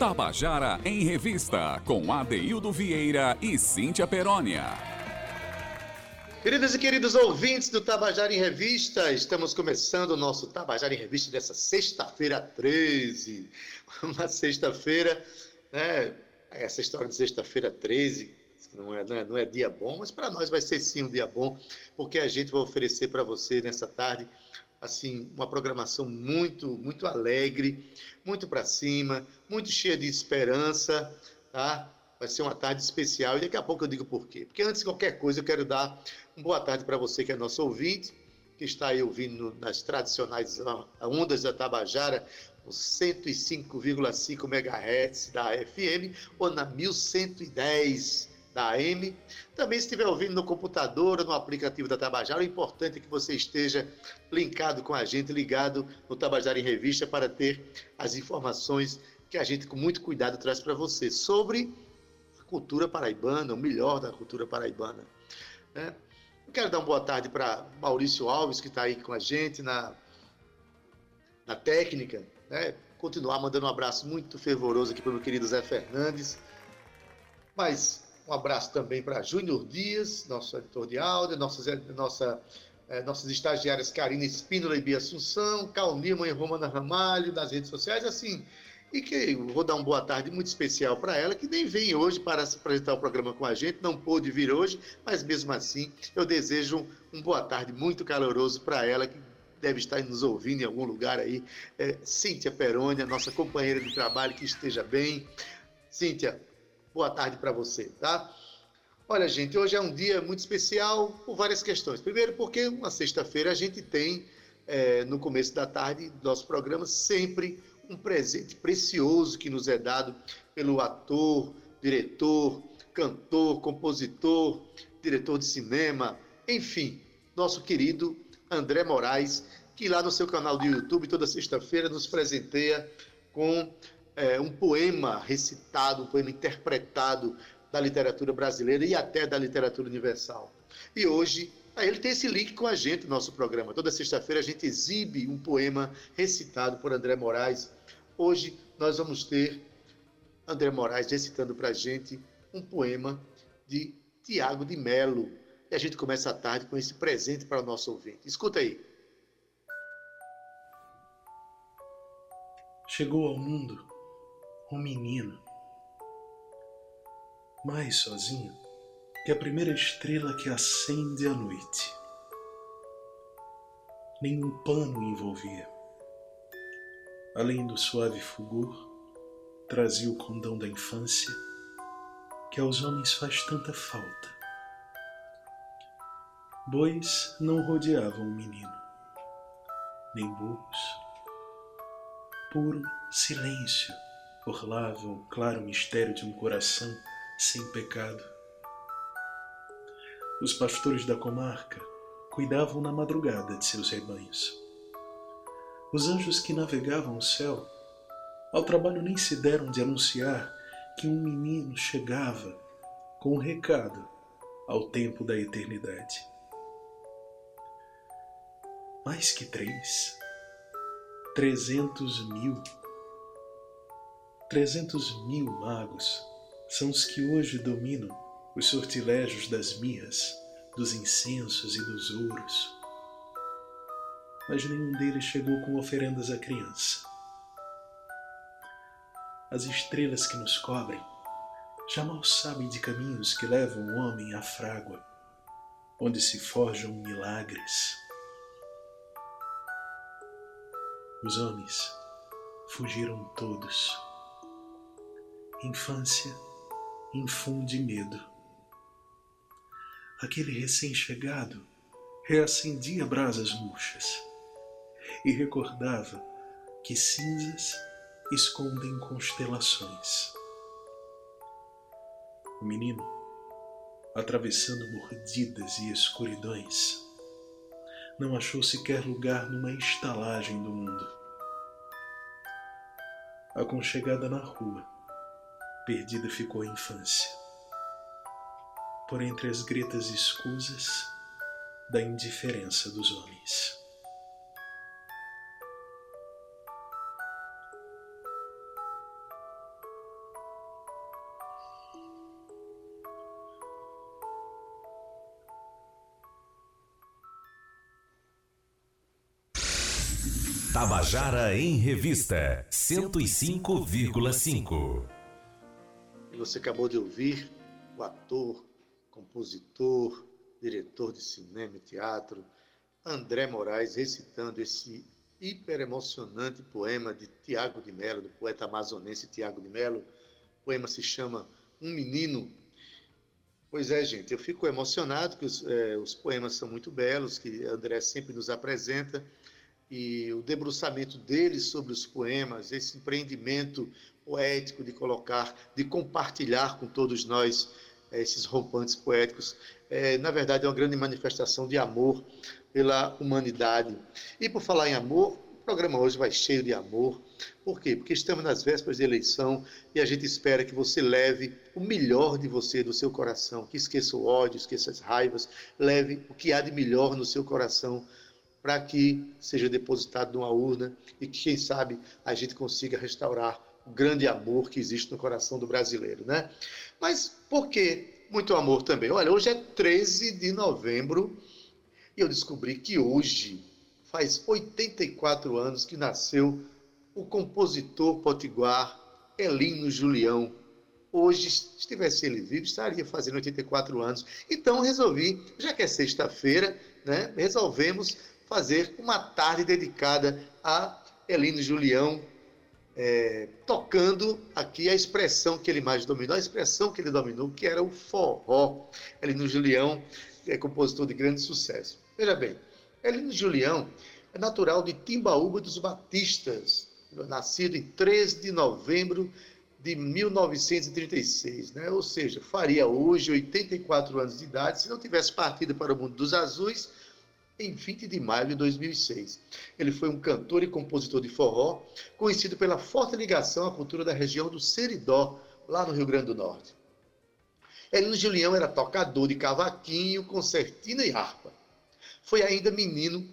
Tabajara em Revista, com Adeildo Vieira e Cíntia Perónia. Queridos e queridos ouvintes do Tabajara em Revista, estamos começando o nosso Tabajara em Revista dessa sexta-feira 13. Uma sexta-feira, né? Essa história de sexta-feira 13 não é, não é, não é dia bom, mas para nós vai ser sim um dia bom, porque a gente vai oferecer para você nessa tarde assim, uma programação muito, muito alegre, muito para cima, muito cheia de esperança, tá? Vai ser uma tarde especial e daqui a pouco eu digo por quê. Porque antes de qualquer coisa eu quero dar uma boa tarde para você que é nosso ouvinte, que está aí ouvindo nas tradicionais ondas da Tabajara, os 105,5 MHz da FM ou na 1110 da AM. Também se estiver ouvindo no computador ou no aplicativo da Tabajara, o importante é que você esteja linkado com a gente, ligado no Tabajara em Revista para ter as informações que a gente com muito cuidado traz para você sobre a cultura paraibana, o melhor da cultura paraibana. Né? Eu quero dar uma boa tarde para Maurício Alves, que está aí com a gente na, na técnica, né? continuar mandando um abraço muito fervoroso aqui para o meu querido Zé Fernandes. Mas um abraço também para Júnior Dias, nosso editor de áudio, nossas, nossa, é, nossas estagiárias Karina Espínola e Bia Assunção, Cal e Romana Ramalho, nas redes sociais, assim. E que vou dar uma boa tarde muito especial para ela, que nem vem hoje para se apresentar o programa com a gente, não pôde vir hoje, mas mesmo assim eu desejo um boa tarde muito caloroso para ela, que deve estar nos ouvindo em algum lugar aí. É, Cíntia Perônia, nossa companheira de trabalho, que esteja bem. Cíntia, boa tarde para você, tá? Olha, gente, hoje é um dia muito especial por várias questões. Primeiro, porque uma sexta-feira a gente tem, é, no começo da tarde do nosso programa, sempre um presente precioso que nos é dado pelo ator, diretor, cantor, compositor, diretor de cinema, enfim, nosso querido André Moraes, que lá no seu canal do YouTube, toda sexta-feira, nos presenteia com é, um poema recitado, um poema interpretado da literatura brasileira e até da literatura universal. E hoje, ele tem esse link com a gente no nosso programa. Toda sexta-feira a gente exibe um poema recitado por André Moraes. Hoje nós vamos ter André Moraes recitando para a gente um poema de Tiago de Melo. E a gente começa a tarde com esse presente para o nosso ouvinte. Escuta aí. Chegou ao mundo um menino, mais sozinho que a primeira estrela que acende a noite. Nenhum pano envolvia. Além do suave fulgor, trazia o condão da infância que aos homens faz tanta falta. Bois não rodeavam o menino, nem burros. Puro silêncio orlava o claro mistério de um coração sem pecado. Os pastores da comarca cuidavam na madrugada de seus rebanhos. Os anjos que navegavam o céu, ao trabalho nem se deram de anunciar que um menino chegava com um recado ao tempo da eternidade. Mais que três, trezentos mil 300 mil magos são os que hoje dominam os sortilégios das mirras, dos incensos e dos ouros. Mas nenhum deles chegou com oferendas à criança. As estrelas que nos cobrem já mal sabem de caminhos que levam o homem à frágua, onde se forjam milagres. Os homens fugiram todos infância infunde medo. Aquele recém-chegado reacendia brasas murchas e recordava que cinzas escondem constelações. O menino, atravessando mordidas e escuridões, não achou sequer lugar numa estalagem do mundo. Aconchegada na rua, perdida ficou a infância. Por entre as gretas escusas da indiferença dos homens. Tabajara em Revista 105,5 você acabou de ouvir o ator, compositor, diretor de cinema e teatro, André Moraes, recitando esse hiper emocionante poema de Tiago de Mello, do poeta amazonense Tiago de Mello. O poema se chama Um Menino. Pois é, gente, eu fico emocionado que os, é, os poemas são muito belos, que André sempre nos apresenta, e o debruçamento dele sobre os poemas, esse empreendimento poético de colocar, de compartilhar com todos nós é, esses rompantes poéticos, é, na verdade é uma grande manifestação de amor pela humanidade. E por falar em amor, o programa hoje vai cheio de amor. Por quê? Porque estamos nas vésperas de eleição e a gente espera que você leve o melhor de você, do seu coração, que esqueça o ódio, esqueça as raivas, leve o que há de melhor no seu coração para que seja depositado numa urna e que, quem sabe, a gente consiga restaurar o grande amor que existe no coração do brasileiro, né? Mas por que muito amor também? Olha, hoje é 13 de novembro e eu descobri que hoje faz 84 anos que nasceu o compositor potiguar Elino Julião. Hoje, se estivesse ele vivo, estaria fazendo 84 anos. Então resolvi, já que é sexta-feira, né, resolvemos fazer uma tarde dedicada a Elino Julião, é, tocando aqui a expressão que ele mais dominou, a expressão que ele dominou, que era o forró. Elino Julião é compositor de grande sucesso. Veja bem, Elino Julião é natural de Timbaúba dos Batistas, nascido em 13 de novembro de 1936, né? ou seja, faria hoje 84 anos de idade se não tivesse partido para o mundo dos azuis em 20 de maio de 2006. Ele foi um cantor e compositor de forró, conhecido pela forte ligação à cultura da região do Seridó, lá no Rio Grande do Norte. Elino Julião era tocador de cavaquinho, concertina e harpa. Foi ainda menino,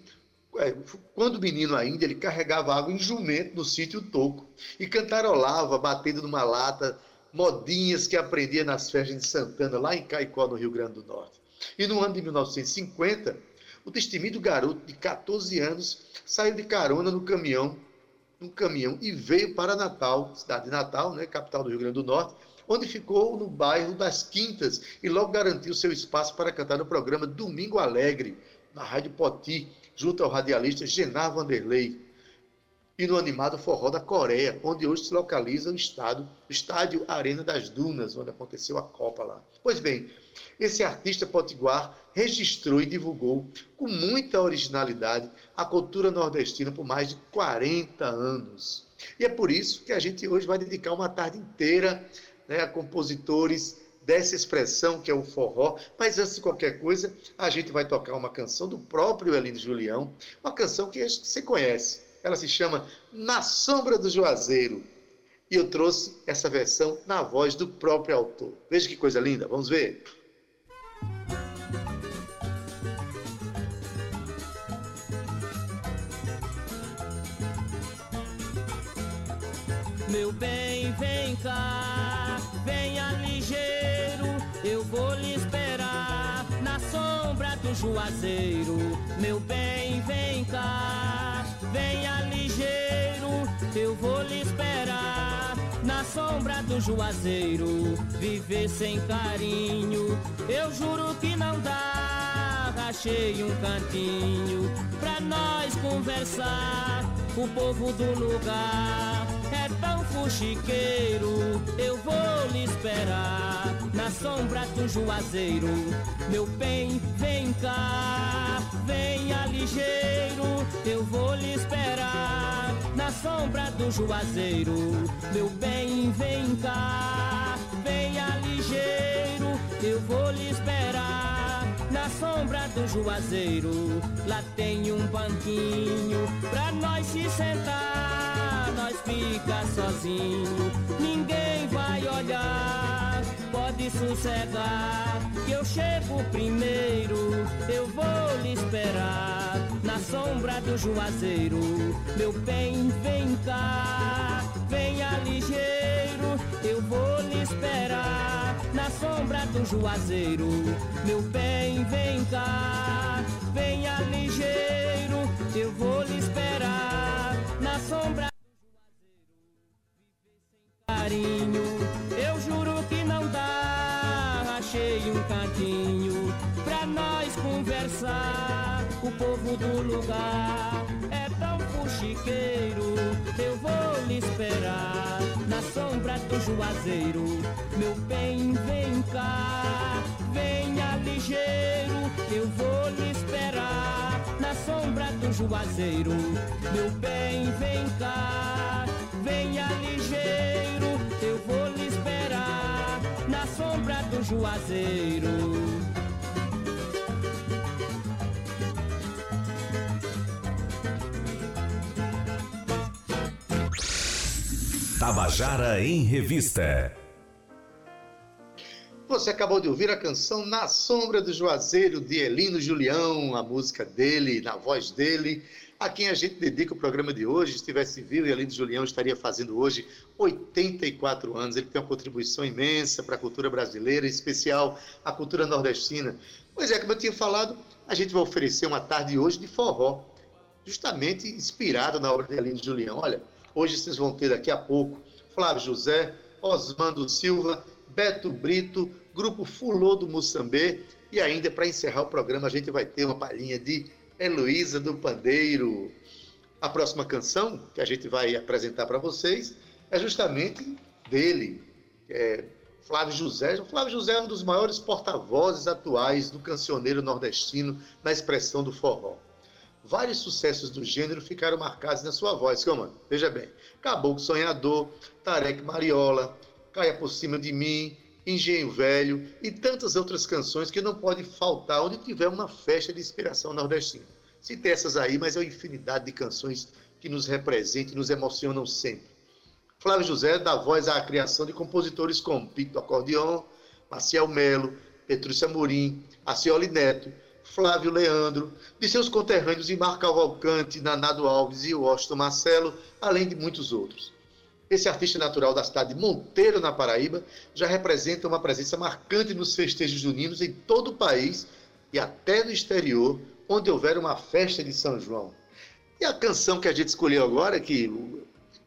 é, quando menino ainda, ele carregava água em jumento no sítio Toco e cantarolava, batendo numa lata, modinhas que aprendia nas festas de Santana, lá em Caicó, no Rio Grande do Norte. E no ano de 1950, o destemido garoto de 14 anos saiu de carona no caminhão, caminhão e veio para Natal, cidade de Natal, né, capital do Rio Grande do Norte, onde ficou no bairro das Quintas e logo garantiu seu espaço para cantar no programa Domingo Alegre, na Rádio Poti, junto ao radialista Genar Vanderlei, e no animado Forró da Coreia, onde hoje se localiza o estado, estádio Arena das Dunas, onde aconteceu a Copa lá. Pois bem, esse artista potiguar registrou e divulgou com muita originalidade a cultura nordestina por mais de 40 anos. E é por isso que a gente hoje vai dedicar uma tarde inteira né, a compositores dessa expressão que é o forró. Mas antes de qualquer coisa, a gente vai tocar uma canção do próprio Elino Julião, uma canção que acho que você conhece. Ela se chama Na Sombra do Juazeiro. E eu trouxe essa versão na voz do próprio autor. Veja que coisa linda, vamos ver. Meu bem, vem cá, venha ligeiro, eu vou lhe esperar na sombra do juazeiro. Meu bem, vem cá, venha ligeiro, eu vou lhe esperar na sombra do juazeiro. Viver sem carinho, eu juro que não dá. Achei um cantinho pra nós conversar, o povo do lugar é tão fuxiqueiro, eu vou lhe esperar na sombra do juazeiro. Meu bem, vem cá, venha ligeiro, eu vou lhe esperar na sombra do juazeiro. Meu bem, vem cá, venha ligeiro, eu vou lhe esperar na sombra do juazeiro. Lá tem um banquinho pra nós se sentar nós fica sozinho, ninguém vai olhar. Pode sossegar, que eu chego primeiro. Eu vou lhe esperar na sombra do juazeiro. Meu bem, vem cá, venha ligeiro. Eu vou lhe esperar na sombra do juazeiro. Meu bem, vem cá, venha ligeiro. Eu vou lhe esperar na sombra do juazeiro. Viver sem carinho, eu juro andar, achei um cantinho pra nós conversar. O povo do lugar é tão fuxiqueiro, eu vou lhe esperar na sombra do juazeiro. Meu bem, vem cá, venha ligeiro, eu vou lhe esperar na sombra do juazeiro. Meu bem, vem cá, venha ligeiro na sombra do juazeiro. Tabajara em Revista. Você acabou de ouvir a canção Na Sombra do Juazeiro, de Elino Julião, a música dele, na voz dele, a quem a gente dedica o programa de hoje. Se estivesse vivo, Elino Julião estaria fazendo hoje 84 anos. Ele tem uma contribuição imensa para a cultura brasileira, em especial a cultura nordestina. Pois é, como eu tinha falado, a gente vai oferecer uma tarde hoje de forró, justamente inspirado na obra de Elino Julião. Olha, Hoje vocês vão ter daqui a pouco Flávio José, Osmando Silva, Beto Brito, Grupo Fulô do Moçambê e ainda para encerrar o programa a gente vai ter uma palhinha de Heloísa do Pandeiro. A próxima canção que a gente vai apresentar para vocês é justamente dele, é Flávio José. O Flávio José é um dos maiores porta-vozes atuais do cancioneiro nordestino na expressão do forró vários sucessos do gênero ficaram marcados na sua voz. Como? Veja bem. Caboclo Sonhador, Tarek Mariola, Caia por Cima de Mim, Engenho Velho e tantas outras canções que não podem faltar onde tiver uma festa de inspiração nordestina. Citei essas aí, mas é uma infinidade de canções que nos representam e nos emocionam sempre. Flávio José dá voz à criação de compositores como Pito Acordeon, Marcial Melo, Petrúcia Amorim, Acioli Neto, Flávio Leandro, de seus conterrâneos Imar Cavalcante, Nanado Alves e Washington Marcelo, além de muitos outros. Esse artista natural da cidade de Monteiro, na Paraíba, já representa uma presença marcante nos festejos juninos em todo o país e até no exterior, onde houver uma festa de São João. E a canção que a gente escolheu agora, que,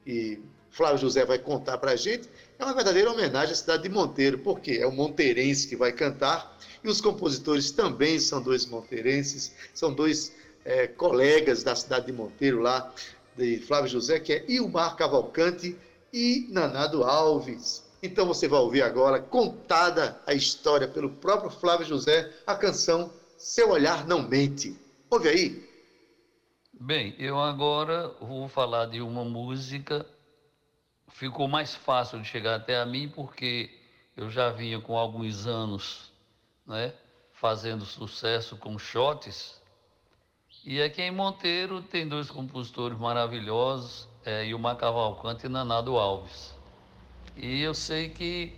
que Flávio José vai contar para a gente, é uma verdadeira homenagem à cidade de Monteiro, porque é o monteirense que vai cantar e os compositores também são dois monteirenses, são dois é, colegas da cidade de Monteiro lá, de Flávio José, que é Ilmar Cavalcante e Nanado Alves. Então você vai ouvir agora, contada a história pelo próprio Flávio José, a canção Seu Olhar Não Mente. Ouve aí. Bem, eu agora vou falar de uma música. Ficou mais fácil de chegar até a mim porque eu já vinha com alguns anos né, fazendo sucesso com shots. E aqui em Monteiro tem dois compositores maravilhosos, é, Ilmar Cavalcante e Nanado Alves. E eu sei que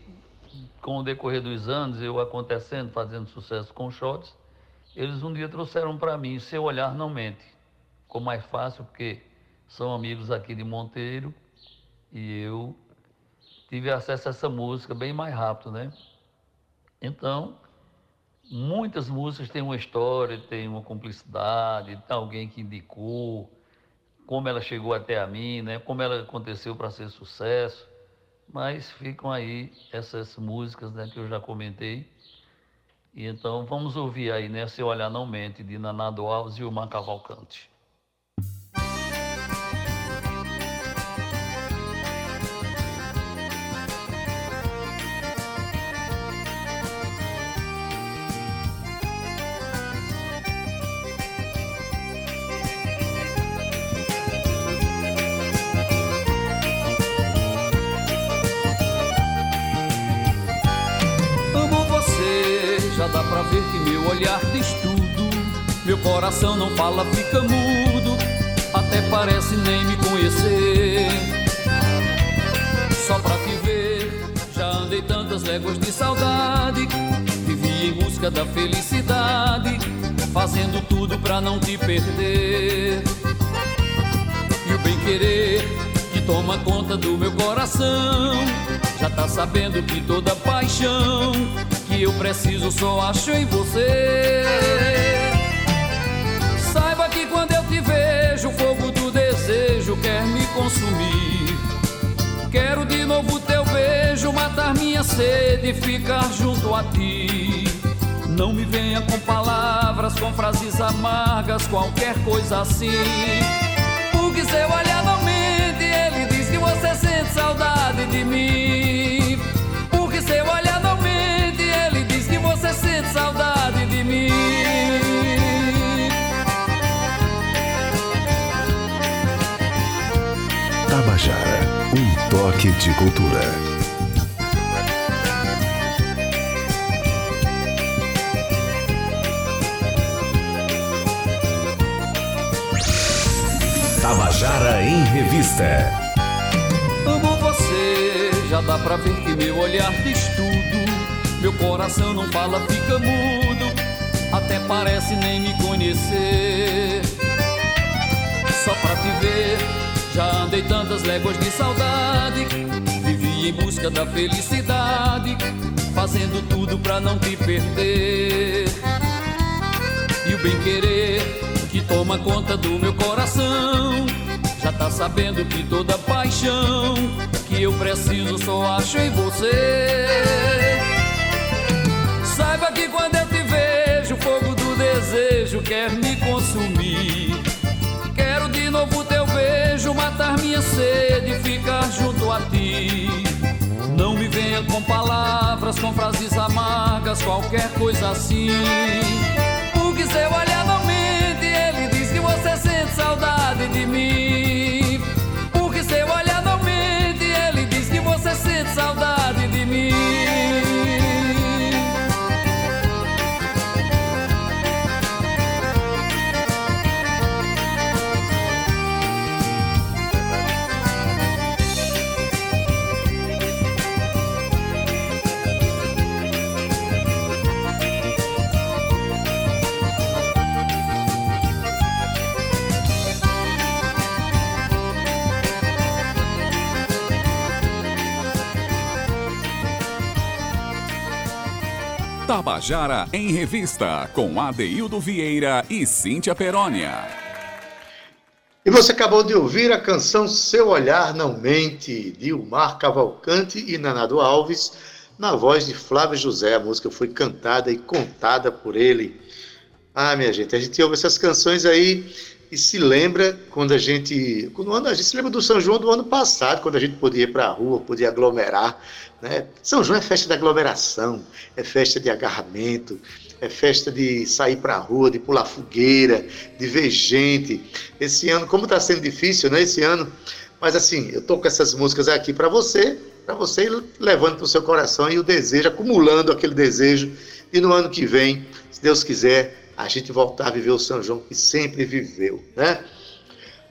com o decorrer dos anos, eu acontecendo, fazendo sucesso com shots, eles um dia trouxeram para mim, seu olhar não mente. Ficou mais fácil porque são amigos aqui de Monteiro e eu tive acesso a essa música bem mais rápido, né? Então, muitas músicas têm uma história, têm uma cumplicidade, tem alguém que indicou, como ela chegou até a mim, né? como ela aconteceu para ser sucesso. Mas ficam aí essas músicas né, que eu já comentei. E então vamos ouvir aí, né? Se Olhar Não Mente, de Nanado Alves e o Cavalcante. Coração não fala, fica mudo. Até parece nem me conhecer. Só pra te ver, já andei tantas léguas de saudade. Vivi em busca da felicidade, fazendo tudo pra não te perder. E o bem querer que toma conta do meu coração, já tá sabendo que toda paixão que eu preciso só acho em você. Quero de novo teu beijo, matar minha sede e ficar junto a ti. Não me venha com palavras, com frases amargas, qualquer coisa assim. Porque seu olhar não mente, ele diz que você sente saudade de mim. Porque seu olhar não mente, ele diz que você sente saudade de mim. Tabajara, um toque de cultura. Tabajara em Revista. Amo você, já dá pra ver que meu olhar diz tudo. Meu coração não fala, fica mudo. Até parece nem me conhecer. Só pra te ver, já andei tantas léguas de saudade. Vivi em busca da felicidade, fazendo tudo pra não te perder. E o bem querer que toma conta do meu coração. Já tá sabendo que toda paixão que eu preciso só acho em você. Saiba que quando eu te vejo, o fogo do desejo quer me consumir. Quero de novo beijo, matar minha sede, ficar junto a ti. Não me venha com palavras, com frases amargas, qualquer coisa assim. Porque seu olhar não você sente saudade de mim. Porque seu olhar não mente, ele diz que você sente saudade de mim. Tabajara em Revista, com Adeildo Vieira e Cíntia Perónia. E você acabou de ouvir a canção Seu Olhar Não Mente, de Umar Cavalcante e Nanado Alves, na voz de Flávio José. A música foi cantada e contada por ele. Ah, minha gente, a gente ouve essas canções aí e se lembra quando a gente. Quando a gente se lembra do São João do ano passado, quando a gente podia ir para a rua, podia aglomerar. Né? São João é festa de aglomeração, é festa de agarramento, é festa de sair para a rua, de pular fogueira, de ver gente. Esse ano, como está sendo difícil, né? Esse ano. Mas assim, eu tô com essas músicas aqui para você, para você ir levando para o seu coração e o desejo, acumulando aquele desejo. E no ano que vem, se Deus quiser, a gente voltar a viver o São João que sempre viveu, né?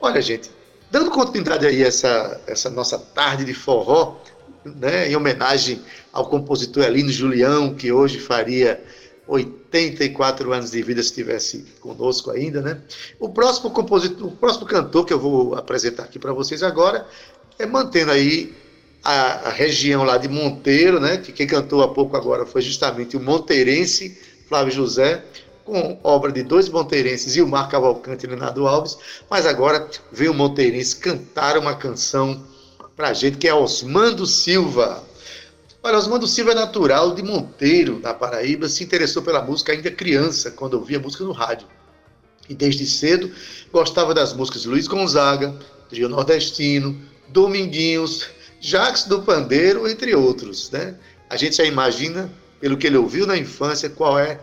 Olha, gente, dando continuidade aí essa, essa nossa tarde de forró, né, em homenagem ao compositor Elino Julião, que hoje faria 84 anos de vida se estivesse conosco ainda, né? O próximo compositor, o próximo cantor que eu vou apresentar aqui para vocês agora é mantendo aí a, a, região lá de Monteiro, né? Que quem cantou há pouco agora foi justamente o monteirense Flávio José, com obra de dois monteirenses, Ilmar Cavalcante e Leonardo Alves, mas agora veio o monteirense cantar uma canção para a gente, que é Osmando Silva. Olha, Osmando Silva é natural de Monteiro, na Paraíba, se interessou pela música ainda criança, quando ouvia música no rádio. E desde cedo gostava das músicas de Luiz Gonzaga, Trio Nordestino, Dominguinhos, Jacques do Pandeiro, entre outros. Né? A gente já imagina, pelo que ele ouviu na infância, qual é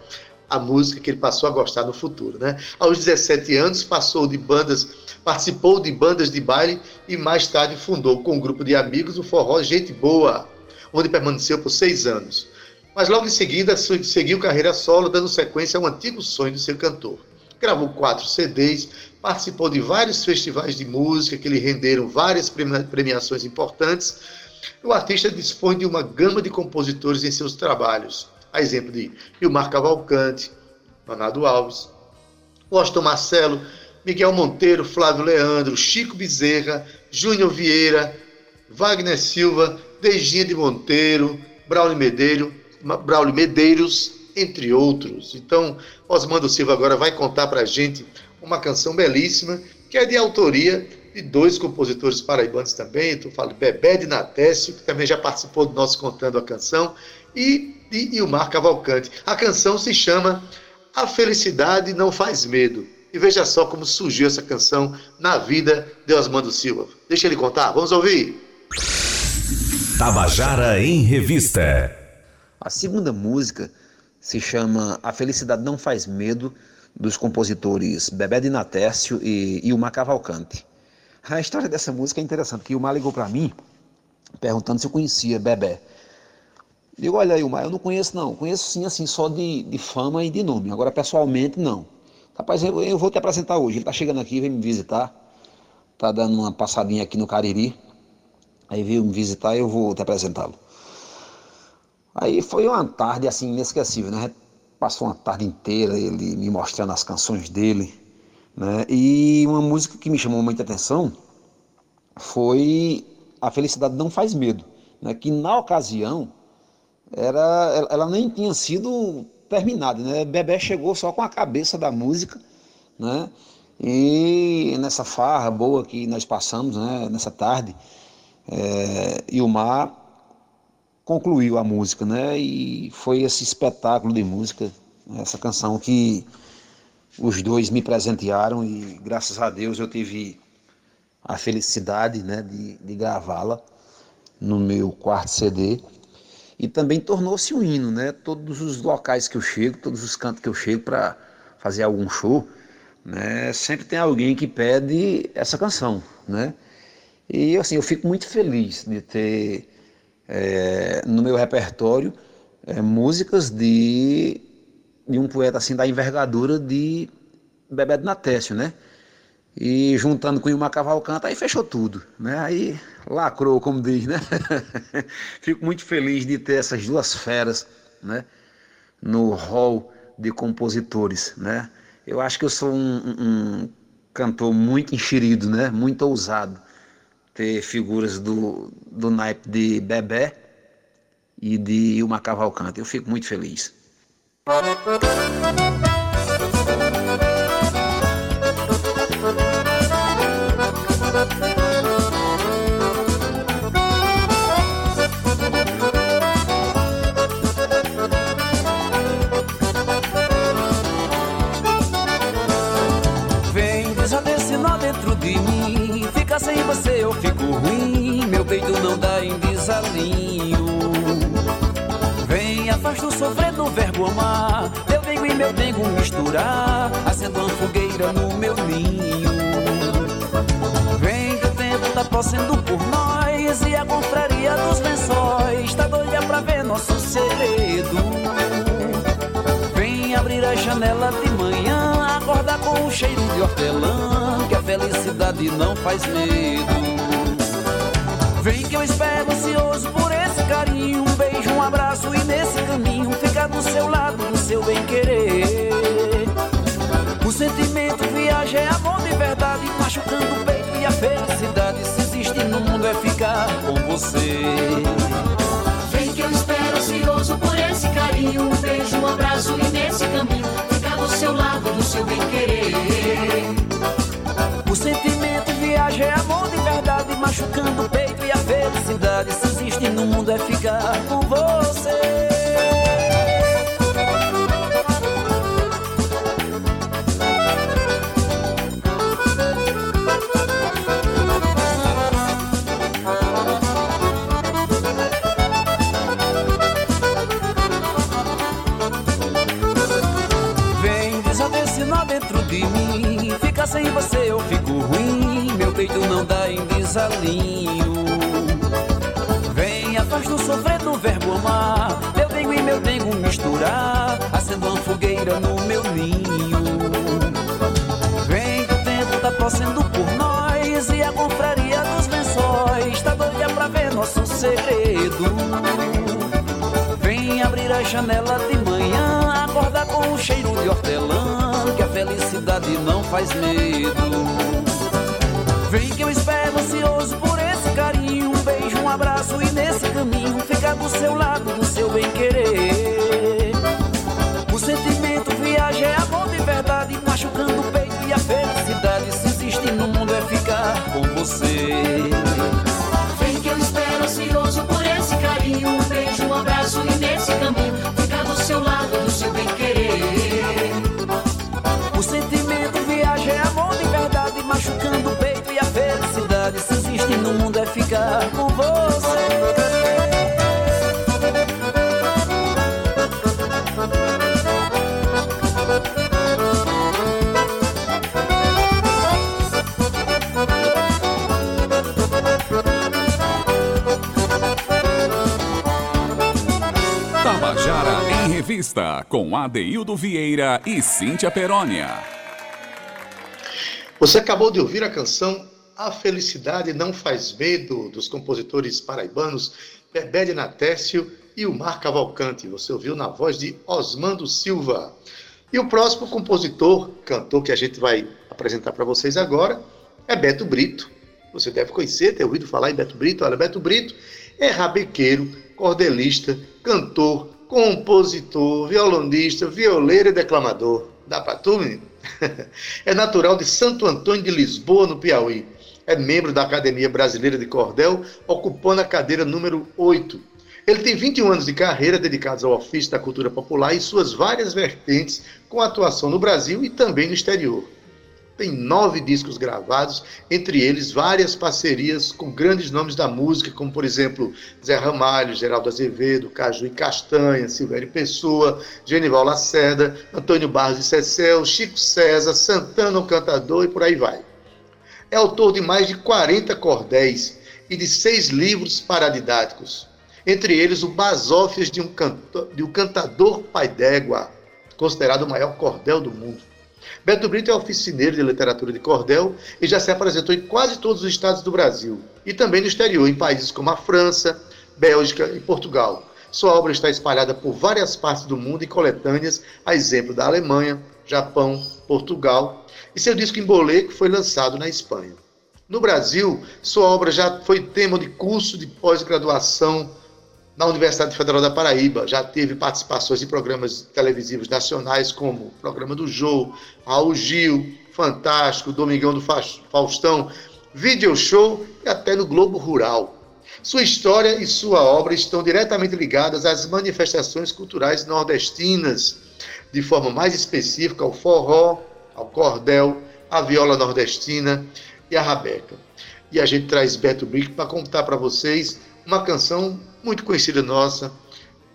a música que ele passou a gostar no futuro. Né? Aos 17 anos, passou de bandas, participou de bandas de baile e mais tarde fundou com um grupo de amigos o Forró Gente Boa, onde permaneceu por seis anos. Mas logo em seguida seguiu carreira solo, dando sequência a um antigo sonho de ser cantor. Gravou quatro CDs, participou de vários festivais de música que lhe renderam várias premiações importantes. O artista dispõe de uma gama de compositores em seus trabalhos a exemplo de Vilmar Cavalcante, Manado Alves, Washington Marcelo, Miguel Monteiro, Flávio Leandro, Chico Bezerra, Júnior Vieira, Wagner Silva, Dejinha de Monteiro, Braulio Medeiros, Braulio Medeiros, entre outros. Então, Osmando Silva agora vai contar para a gente uma canção belíssima, que é de autoria de dois compositores paraibanos também, estou falando Bebé de Natécio, que também já participou do nosso Contando a Canção, e de Ilmar Cavalcante. A canção se chama A Felicidade Não Faz Medo. E veja só como surgiu essa canção na vida de Osmando Silva. Deixa ele contar, vamos ouvir. Tabajara em Revista. A segunda música se chama A Felicidade Não Faz Medo, dos compositores Bebé de Natécio e Ilmar Cavalcante. A história dessa música é interessante, que o Ilmar ligou para mim perguntando se eu conhecia Bebé. Digo, olha, Ilmar, eu não conheço não, conheço sim, assim, só de, de fama e de nome, agora pessoalmente não. Rapaz, eu, eu vou te apresentar hoje, ele está chegando aqui, vem me visitar, está dando uma passadinha aqui no Cariri, aí veio me visitar e eu vou te apresentá-lo. Aí foi uma tarde assim inesquecível, né? Passou uma tarde inteira ele me mostrando as canções dele, né? E uma música que me chamou muita atenção foi A Felicidade Não Faz Medo, né? Que na ocasião era, ela nem tinha sido terminada, né? Bebé chegou só com a cabeça da música, né? E nessa farra boa que nós passamos, né? Nessa tarde, é, e o mar concluiu a música, né? E foi esse espetáculo de música, essa canção que os dois me presentearam e graças a Deus eu tive a felicidade, né, de, de gravá-la no meu quarto CD e também tornou-se um hino, né? Todos os locais que eu chego, todos os cantos que eu chego para fazer algum show, né? Sempre tem alguém que pede essa canção, né? E assim eu fico muito feliz de ter é, no meu repertório é, músicas de, de um poeta assim da envergadura de Bebé de Natécio, né? E juntando com o Cavalcante, aí fechou tudo, né? Aí lacrou, como diz, né? Fico muito feliz de ter essas duas feras, né? No hall de compositores, né? Eu acho que eu sou um, um cantor muito enxerido, né? Muito ousado ter figuras do, do naipe de Bebé e de Ilma Cavalcante. Eu fico muito feliz. Misturar, acendo uma fogueira no meu ninho. Vem que o tempo tá passando por nós e a confraria dos lençóis tá doida pra ver nosso segredo. Vem abrir a janela de manhã, acordar com o cheiro de hortelã, que a felicidade não faz medo. Vem que eu espero ansioso por esse carinho, um beijo, um abraço e nesse caminho ficar do seu lado, do seu bem querer. O sentimento viaja é amor de verdade, machucando o peito e a felicidade. Se existe no mundo é ficar com você. Vem que eu espero ansioso por esse carinho, um beijo, um abraço e nesse caminho ficar do seu lado, do seu bem querer. O sentimento viaja é amor de verdade, machucando o peito misturar, acendo uma fogueira no meu ninho. Vem que o tempo tá passando por nós e a confraria dos lençóis tá doida pra ver nosso segredo. Vem abrir a janela de manhã, acordar com o cheiro de hortelã, que a felicidade não faz medo. Vem que eu espero ansioso por esse carinho, um beijo, um abraço e nesse caminho ficar do seu lado, do seu bem querer. Vem que eu espero ansioso por esse carinho. Um beijo, um abraço e nesse caminho ficar do seu lado, do seu bem querer. O sentimento viaja é amor de verdade, machucando o peito e a felicidade. Se insiste no mundo é ficar com você. Revista, com Adeildo Vieira e Cíntia Perónia. Você acabou de ouvir a canção A Felicidade Não Faz Medo, dos compositores paraibanos Bebé de Natécio e o Mar Cavalcante. Você ouviu na voz de Osmando Silva. E o próximo compositor, cantor que a gente vai apresentar para vocês agora é Beto Brito. Você deve conhecer, ter ouvido falar em Beto Brito. Olha, Beto Brito é rabequeiro, cordelista, cantor, compositor, violonista, violeiro e declamador. Dá para tu, menino? é natural de Santo Antônio de Lisboa, no Piauí. É membro da Academia Brasileira de Cordel, ocupando a cadeira número 8. Ele tem 21 anos de carreira dedicados ao ofício da cultura popular e suas várias vertentes, com atuação no Brasil e também no exterior tem nove discos gravados, entre eles várias parcerias com grandes nomes da música, como por exemplo Zé Ramalho, Geraldo Azevedo, Caju e Castanha, Silvério Pessoa, Genival Lacerda, Antônio Barros de Cecel, Chico César, Santana o Cantador e por aí vai. É autor de mais de 40 cordéis e de seis livros paradidáticos, entre eles o Basófias de um, cantor, de um Cantador Pai d'Égua, considerado o maior cordel do mundo. Beto Brito é oficineiro de literatura de cordel e já se apresentou em quase todos os estados do Brasil e também no exterior, em países como a França, Bélgica e Portugal. Sua obra está espalhada por várias partes do mundo e coletâneas, a exemplo da Alemanha, Japão, Portugal, e seu disco Emboleco foi lançado na Espanha. No Brasil, sua obra já foi tema de curso de pós-graduação na Universidade Federal da Paraíba. Já teve participações em programas televisivos nacionais como o Programa do Jô, Raul Gil, Fantástico, Domingão do Faustão, Video Show e até no Globo Rural. Sua história e sua obra estão diretamente ligadas às manifestações culturais nordestinas, de forma mais específica ao forró, ao cordel, à viola nordestina e à rabeca. E a gente traz Beto Brick para contar para vocês uma canção muito conhecida nossa,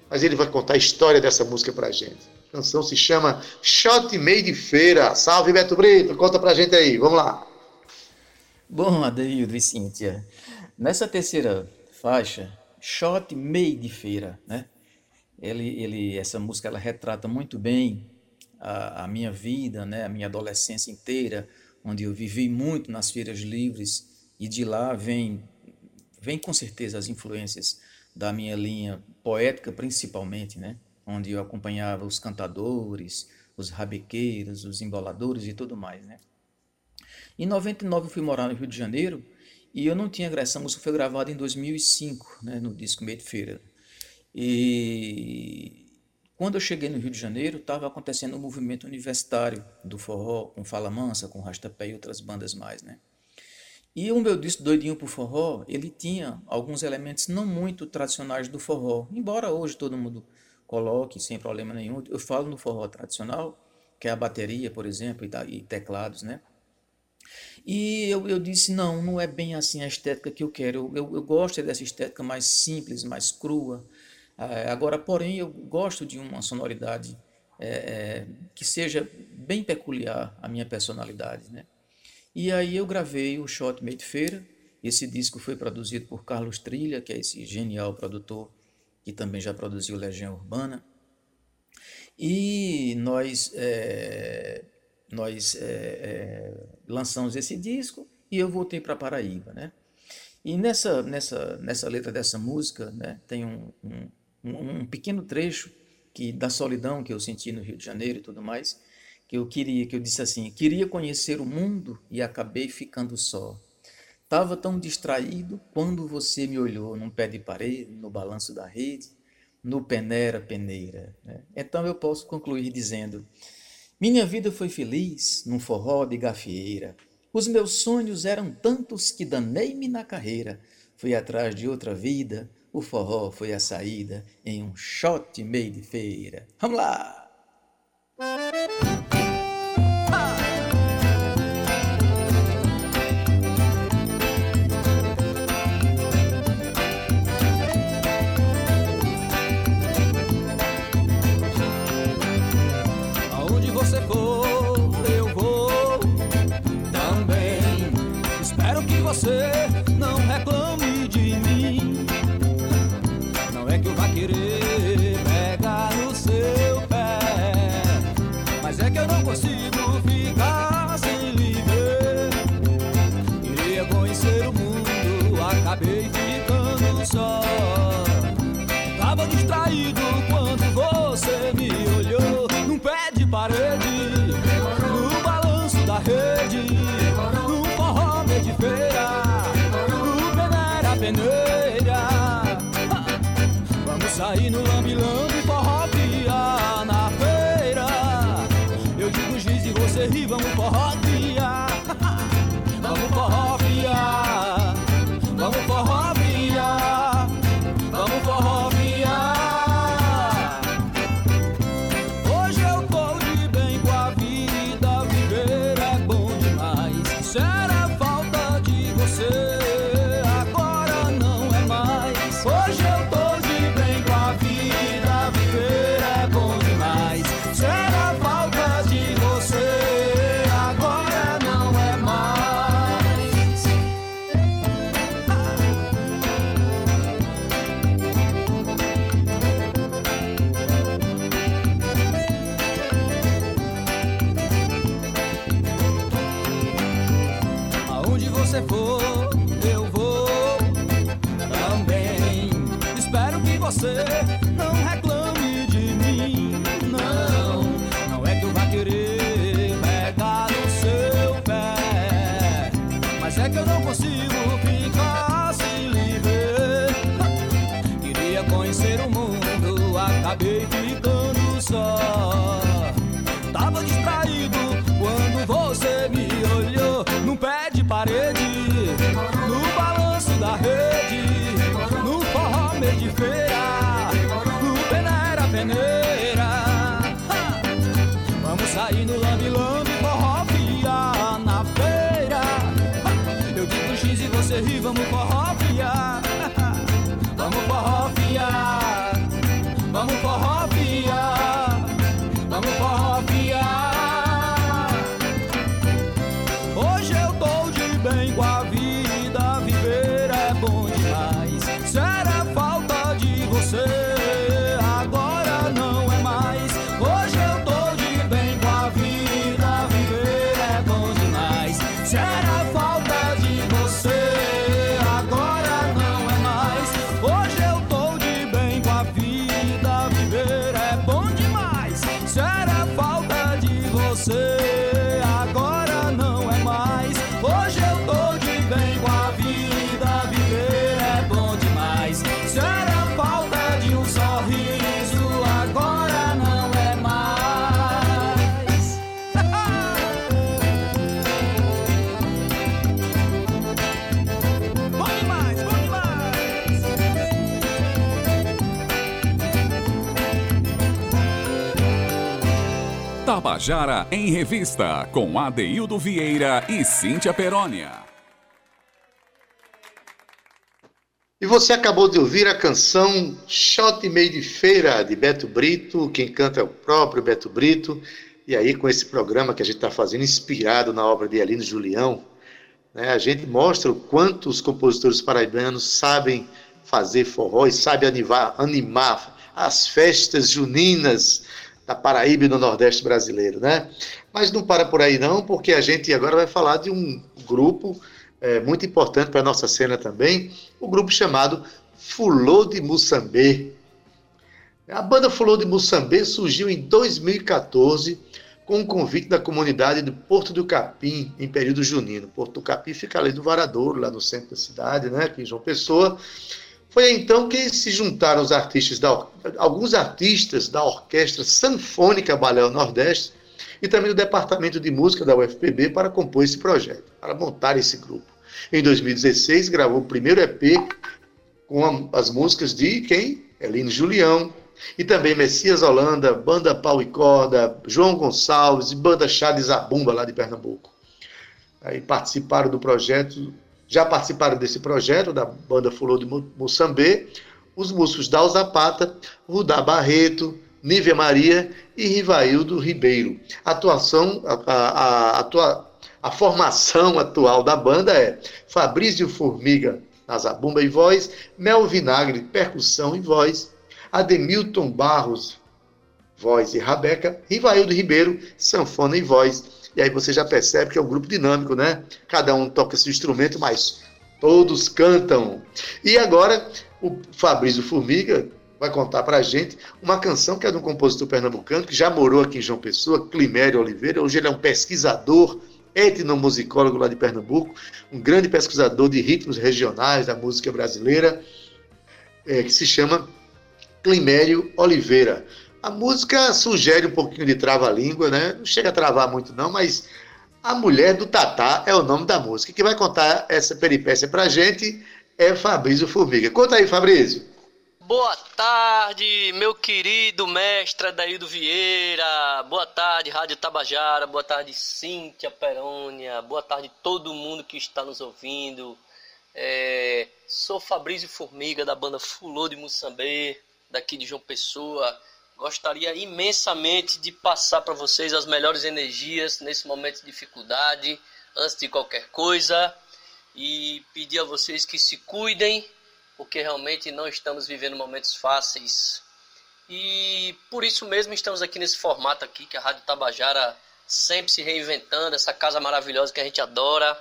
mas ele vai contar a história dessa música pra gente. A canção se chama Shot Meio de Feira. Salve, Beto Brito, conta pra gente aí, vamos lá. Bom, Adeildo e Cíntia, nessa terceira faixa, Shot Meio de Feira, né? Ele, ele, essa música ela retrata muito bem a, a minha vida, né? a minha adolescência inteira, onde eu vivi muito nas feiras livres e de lá vem vem com certeza as influências da minha linha poética, principalmente, né? onde eu acompanhava os cantadores, os rabequeiros, os emboladores e tudo mais. Né? Em 99 eu fui morar no Rio de Janeiro e eu não tinha agressão, música foi gravada em 2005, né, no disco Meio de Feira. E quando eu cheguei no Rio de Janeiro, estava acontecendo um movimento universitário do forró, com Fala Mansa, com Rastapé e outras bandas mais, né? E o meu disco Doidinho por Forró, ele tinha alguns elementos não muito tradicionais do forró, embora hoje todo mundo coloque sem problema nenhum. Eu falo no forró tradicional, que é a bateria, por exemplo, e, teclados, né? E eu, eu disse, não, não é bem assim a estética que eu quero. Eu, eu, eu gosto dessa estética mais simples, mais crua. É, agora, porém, eu gosto de uma sonoridade é, é, que seja bem peculiar à minha personalidade, né? E aí eu gravei o Shot Made Feira. Esse disco foi produzido por Carlos Trilha, que é esse genial produtor que também já produziu Legião Urbana. E nós, é, nós é, é, lançamos esse disco e eu voltei para Paraíba, né? E nessa, nessa, nessa letra dessa música né, tem um, um, um pequeno trecho que da solidão que eu senti no Rio de Janeiro e tudo mais, que eu queria, que eu disse assim, queria conhecer o mundo e acabei ficando só. Estava tão distraído quando você me olhou num pé de parede, no balanço da rede, no peneira peneira. Né? Então eu posso concluir dizendo: minha vida foi feliz num forró de gafieira. Os meus sonhos eram tantos que danei-me na carreira. Fui atrás de outra vida, o forró foi a saída em um shot meio de feira. Vamos lá! Tabajara em Revista, com Adeildo Vieira e Cíntia Perónia. E você acabou de ouvir a canção Shot Meio de Feira, de Beto Brito. Quem canta é o próprio Beto Brito. E aí, com esse programa que a gente está fazendo, inspirado na obra de Alino Julião, né, a gente mostra o quanto os compositores paraibanos sabem fazer forró e sabem animar, animar as festas juninas da Paraíba e do Nordeste brasileiro, né? Mas não para por aí não, porque a gente agora vai falar de um grupo é, muito importante para a nossa cena também, o grupo chamado Fulô de Moçambê. A banda Fulô de Moçambê surgiu em 2014 com um convite da comunidade do Porto do Capim, em período junino. Porto do Capim fica ali do Varadouro, lá no centro da cidade, né, aqui em João Pessoa. Foi então que se juntaram os artistas da, alguns artistas da Orquestra Sanfônica Balé Nordeste e também do Departamento de Música da UFPB para compor esse projeto, para montar esse grupo. Em 2016, gravou o primeiro EP com as músicas de quem? Elino Julião, e também Messias Holanda, Banda Pau e Corda, João Gonçalves e Banda Chá de Zabumba, lá de Pernambuco. Aí participaram do projeto já participaram desse projeto da banda Fulô de Moçambê os músicos Dal Zapata, Rudá Barreto, Nívia Maria e Rivaildo Ribeiro. A atuação, a, a, a, A formação atual da banda é Fabrício Formiga na zabumba e voz, Mel Vinagre, percussão e voz, Ademilton Barros, voz e Rabeca, Rivaildo Ribeiro, sanfona e voz. E aí você já percebe que é um grupo dinâmico, né? Cada um toca seu instrumento, mas todos cantam. E agora o Fabrício Formiga vai contar para a gente uma canção que é de um compositor pernambucano que já morou aqui em João Pessoa, Climério Oliveira. Hoje ele é um pesquisador, etnomusicólogo lá de Pernambuco, um grande pesquisador de ritmos regionais da música brasileira, é, que se chama Climério Oliveira. A música sugere um pouquinho de trava-língua, né? Não chega a travar muito, não, mas A Mulher do Tatá é o nome da música. Quem vai contar essa peripécia pra gente é Fabrício Formiga. Conta aí, Fabrício. Boa tarde, meu querido mestre Adaildo Vieira. Boa tarde, Rádio Tabajara. Boa tarde, Cíntia Perônia. Boa tarde, todo mundo que está nos ouvindo. É, sou Fabrício Formiga, da banda Fulô de Moçambique, daqui de João Pessoa. Gostaria imensamente de passar para vocês as melhores energias nesse momento de dificuldade, antes de qualquer coisa, e pedir a vocês que se cuidem, porque realmente não estamos vivendo momentos fáceis. E por isso mesmo estamos aqui nesse formato aqui, que a Rádio Tabajara sempre se reinventando, essa casa maravilhosa que a gente adora.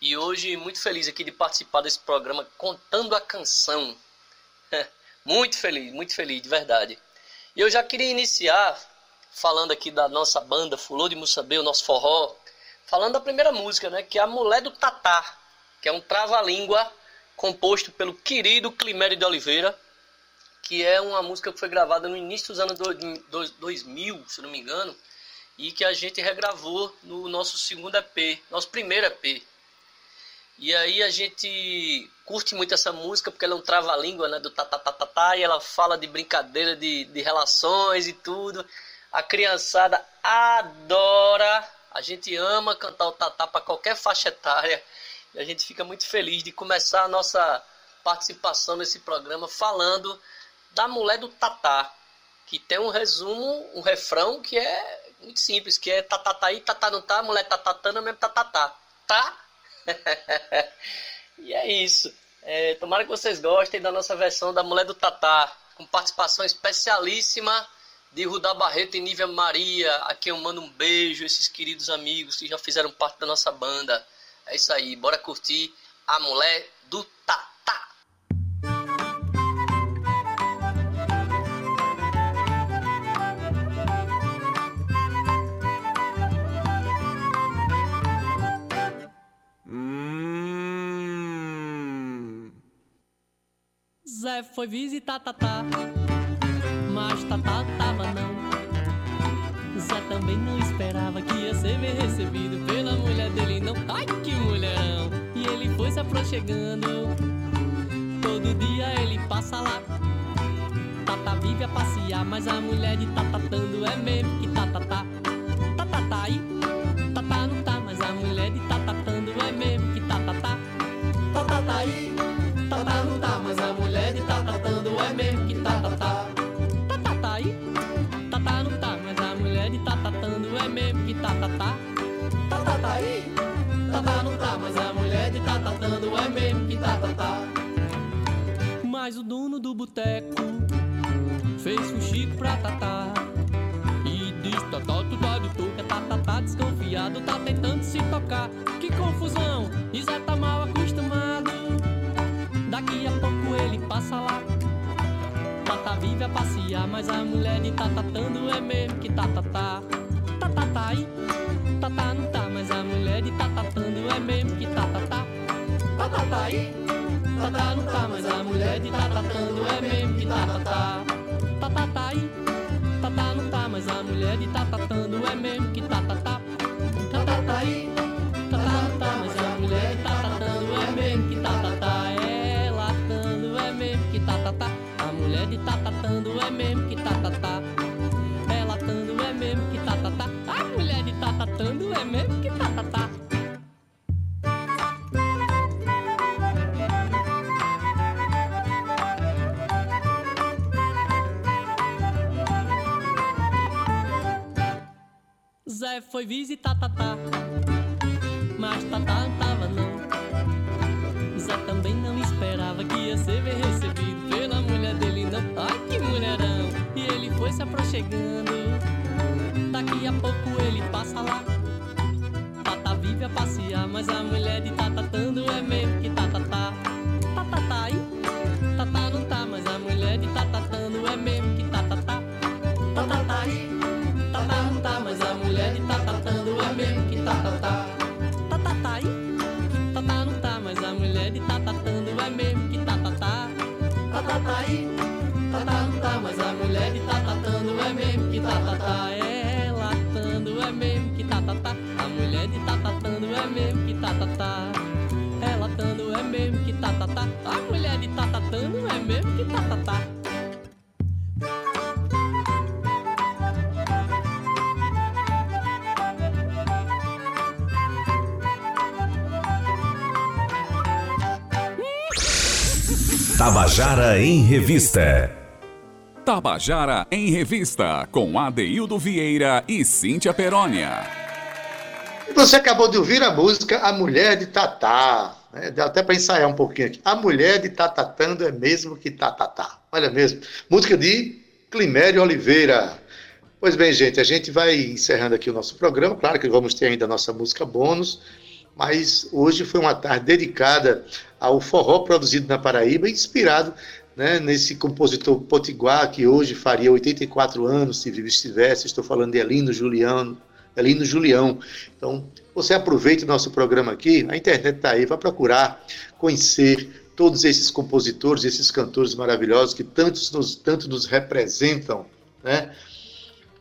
E hoje muito feliz aqui de participar desse programa Contando a Canção. muito feliz, muito feliz, de verdade. E eu já queria iniciar falando aqui da nossa banda Fulô de Moçambique, o nosso forró, falando da primeira música, né, que é a Mulher do Tatá, que é um trava-língua composto pelo querido Climério de Oliveira, que é uma música que foi gravada no início dos anos 2000, se não me engano, e que a gente regravou no nosso segundo EP, nosso primeiro EP. E aí a gente curte muito essa música porque ela é um trava-língua, né, do tatatatá, e ela fala de brincadeira, de, de relações e tudo. A criançada adora, a gente ama cantar o tatá para qualquer faixa etária. E a gente fica muito feliz de começar a nossa participação nesse programa falando da mulher do tatá, que tem um resumo, um refrão que é muito simples, que é tatataí, tatá não tá, mulher tatatana, mesmo tatatá. Tá? e é isso. É, tomara que vocês gostem da nossa versão da Mulher do Tatá, com participação especialíssima de Rudá Barreto e Nívia Maria, a quem eu mando um beijo, esses queridos amigos que já fizeram parte da nossa banda. É isso aí, bora curtir a Mulher do Tatá. Foi visitar Tatá, mas Tatá tava não. Zé também não esperava que ia ser bem recebido pela mulher dele, não. Ai que mulherão! E ele foi se aproximando. Todo dia ele passa lá. Tata vive a passear, mas a mulher de Tatatando é mesmo que. Tatatá Tatatá. Mas o dono do boteco fez um chico pra Tatá. E diz, Tatá, tu tá de touca, Tatá tá desconfiado, tá tentando se tocar. Que confusão, e Zé tá mal acostumado. Daqui a pouco ele passa lá. Tata vive a passear, mas a mulher de tatatando é mesmo que tatatá. Tatá tá aí, tatá não tá, mas a mulher de tatatando é mesmo que tatatá. Tatá tá tatá não tá, mas a mulher de tatatando é mesmo que tatatá. Tatá tá aí, tatá não tá, mas a mulher de tatatando é mesmo que tatatá. Tatá tá aí, tatá não tá, mas a mulher de tatatando é mesmo que tatatá. Ela tando é mesmo que tatatá. A mulher de tatatando é mesmo que tatatá. Ela tando é mesmo que tatatá. A mulher de tatatando é mesmo que tatatá. Foi visitar Tatá, mas não tava não. Zé também não esperava que ia ser bem recebido pela mulher dele, não. Ai que mulherão! E ele foi se aproximando. Daqui a pouco ele passa lá. Tata vive a passear, mas a mulher de Tata Tando é mesmo que Tata tá. Tá aí? Tata não tá, mas a mulher de Tata Tando é mesmo que Tata tá. É, latando é mesmo que Tata tá. A mulher de Tata Tando é mesmo que Tata tá. É latando é mesmo que Tata tá. A mulher de Tata Tabajara em Revista. Tabajara em Revista, com Adeildo Vieira e Cíntia Perónia. Você acabou de ouvir a música A Mulher de Tatá. Né? Dá até para ensaiar um pouquinho aqui. A Mulher de Tatatando é mesmo que Tatatá. Olha mesmo. Música de Climério Oliveira. Pois bem, gente, a gente vai encerrando aqui o nosso programa. Claro que vamos ter ainda a nossa música bônus, mas hoje foi uma tarde dedicada ao forró produzido na Paraíba, inspirado né, nesse compositor potiguar que hoje faria 84 anos, se vivo estivesse. Estou falando de Elino Juliano, Elino Julião. Então, você aproveita o nosso programa aqui, a internet está aí, vai procurar conhecer todos esses compositores, esses cantores maravilhosos que tantos nos, tanto nos representam, né?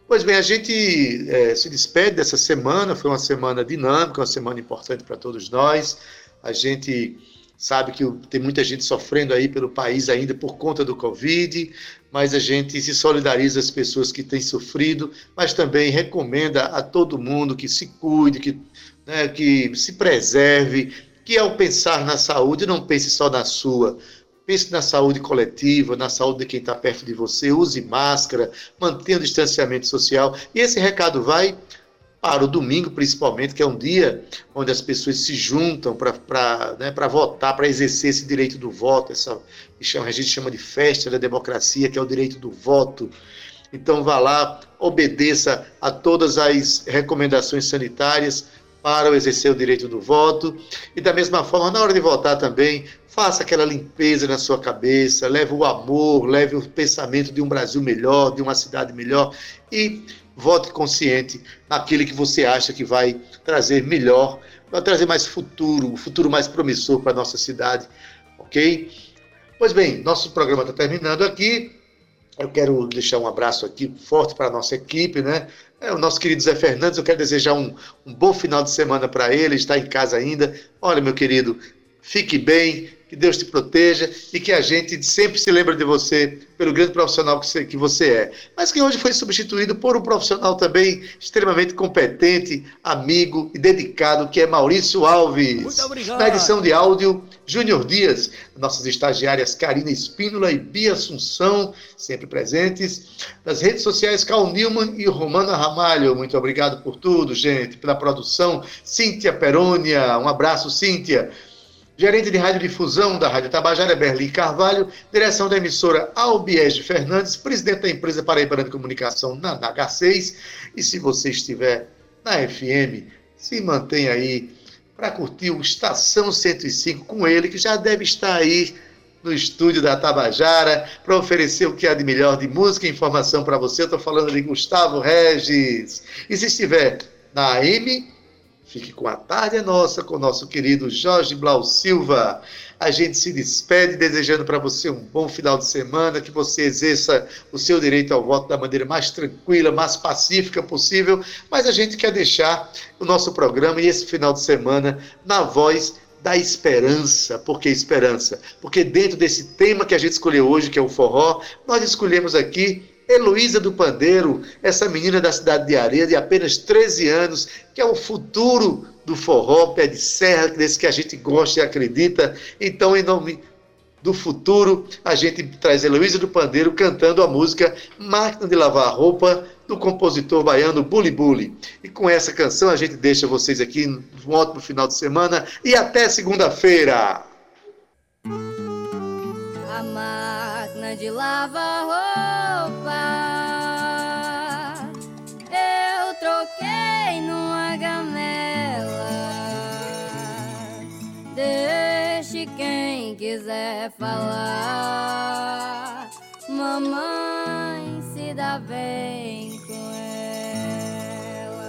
Pois bem, a gente é, se despede dessa semana, foi uma semana dinâmica, uma semana importante para todos nós. A gente sabe que tem muita gente sofrendo aí pelo país ainda por conta do Covid, mas a gente se solidariza às pessoas que têm sofrido, mas também recomenda a todo mundo que se cuide, que, né, que se preserve, que ao pensar na saúde não pense só na sua, pense na saúde coletiva, na saúde de quem está perto de você, use máscara, mantenha o distanciamento social. E esse recado vai para o domingo, principalmente, que é um dia onde as pessoas se juntam para né, votar, para exercer esse direito do voto, essa a gente chama de festa da democracia, que é o direito do voto. Então vá lá, obedeça a todas as recomendações sanitárias para exercer o direito do voto. E da mesma forma, na hora de votar também, faça aquela limpeza na sua cabeça, leve o amor, leve o pensamento de um Brasil melhor, de uma cidade melhor e vote consciente naquele que você acha que vai trazer melhor, vai trazer mais futuro, um futuro mais promissor para a nossa cidade, ok? Pois bem, nosso programa está terminando aqui. Eu quero deixar um abraço aqui forte para a nossa equipe, né? É, o nosso querido Zé Fernandes, eu quero desejar um, um bom final de semana para ele, está em casa ainda. Olha, meu querido, fique bem, que Deus te proteja e que a gente sempre se lembre de você pelo grande profissional que você, que você é. Mas que hoje foi substituído por um profissional também extremamente competente, amigo e dedicado, que é Maurício Alves. Muito obrigado. Na edição de áudio, Júnior Dias, nossas estagiárias Karina Espínola e Bia Assunção, sempre presentes. Nas redes sociais, Cal Newman e Romana Ramalho. Muito obrigado por tudo, gente, pela produção. Cíntia Perônia, um abraço, Cíntia gerente de radiodifusão da Rádio Tabajara, Berlim Carvalho, direção da emissora Albiege Fernandes, presidente da empresa Paraibana de Comunicação na H6. E se você estiver na FM, se mantenha aí para curtir o Estação 105 com ele, que já deve estar aí no estúdio da Tabajara para oferecer o que há de melhor de música e informação para você. Eu estou falando de Gustavo Regis. E se estiver na AM, Fique com a tarde é nossa com o nosso querido Jorge Blau Silva. A gente se despede desejando para você um bom final de semana, que você exerça o seu direito ao voto da maneira mais tranquila, mais pacífica possível. Mas a gente quer deixar o nosso programa e esse final de semana na voz da esperança. Por que esperança? Porque dentro desse tema que a gente escolheu hoje, que é o forró, nós escolhemos aqui Heloísa do Pandeiro, essa menina da cidade de Areia, de apenas 13 anos, que é o futuro do forró, pé de serra, desse que a gente gosta e acredita. Então, em nome do futuro, a gente traz Heloísa do Pandeiro cantando a música Máquina de Lavar Roupa, do compositor baiano Bully Bully. E com essa canção a gente deixa vocês aqui um ótimo final de semana e até segunda-feira. A máquina de lavar roupa quiser falar, mamãe se dá bem com ela.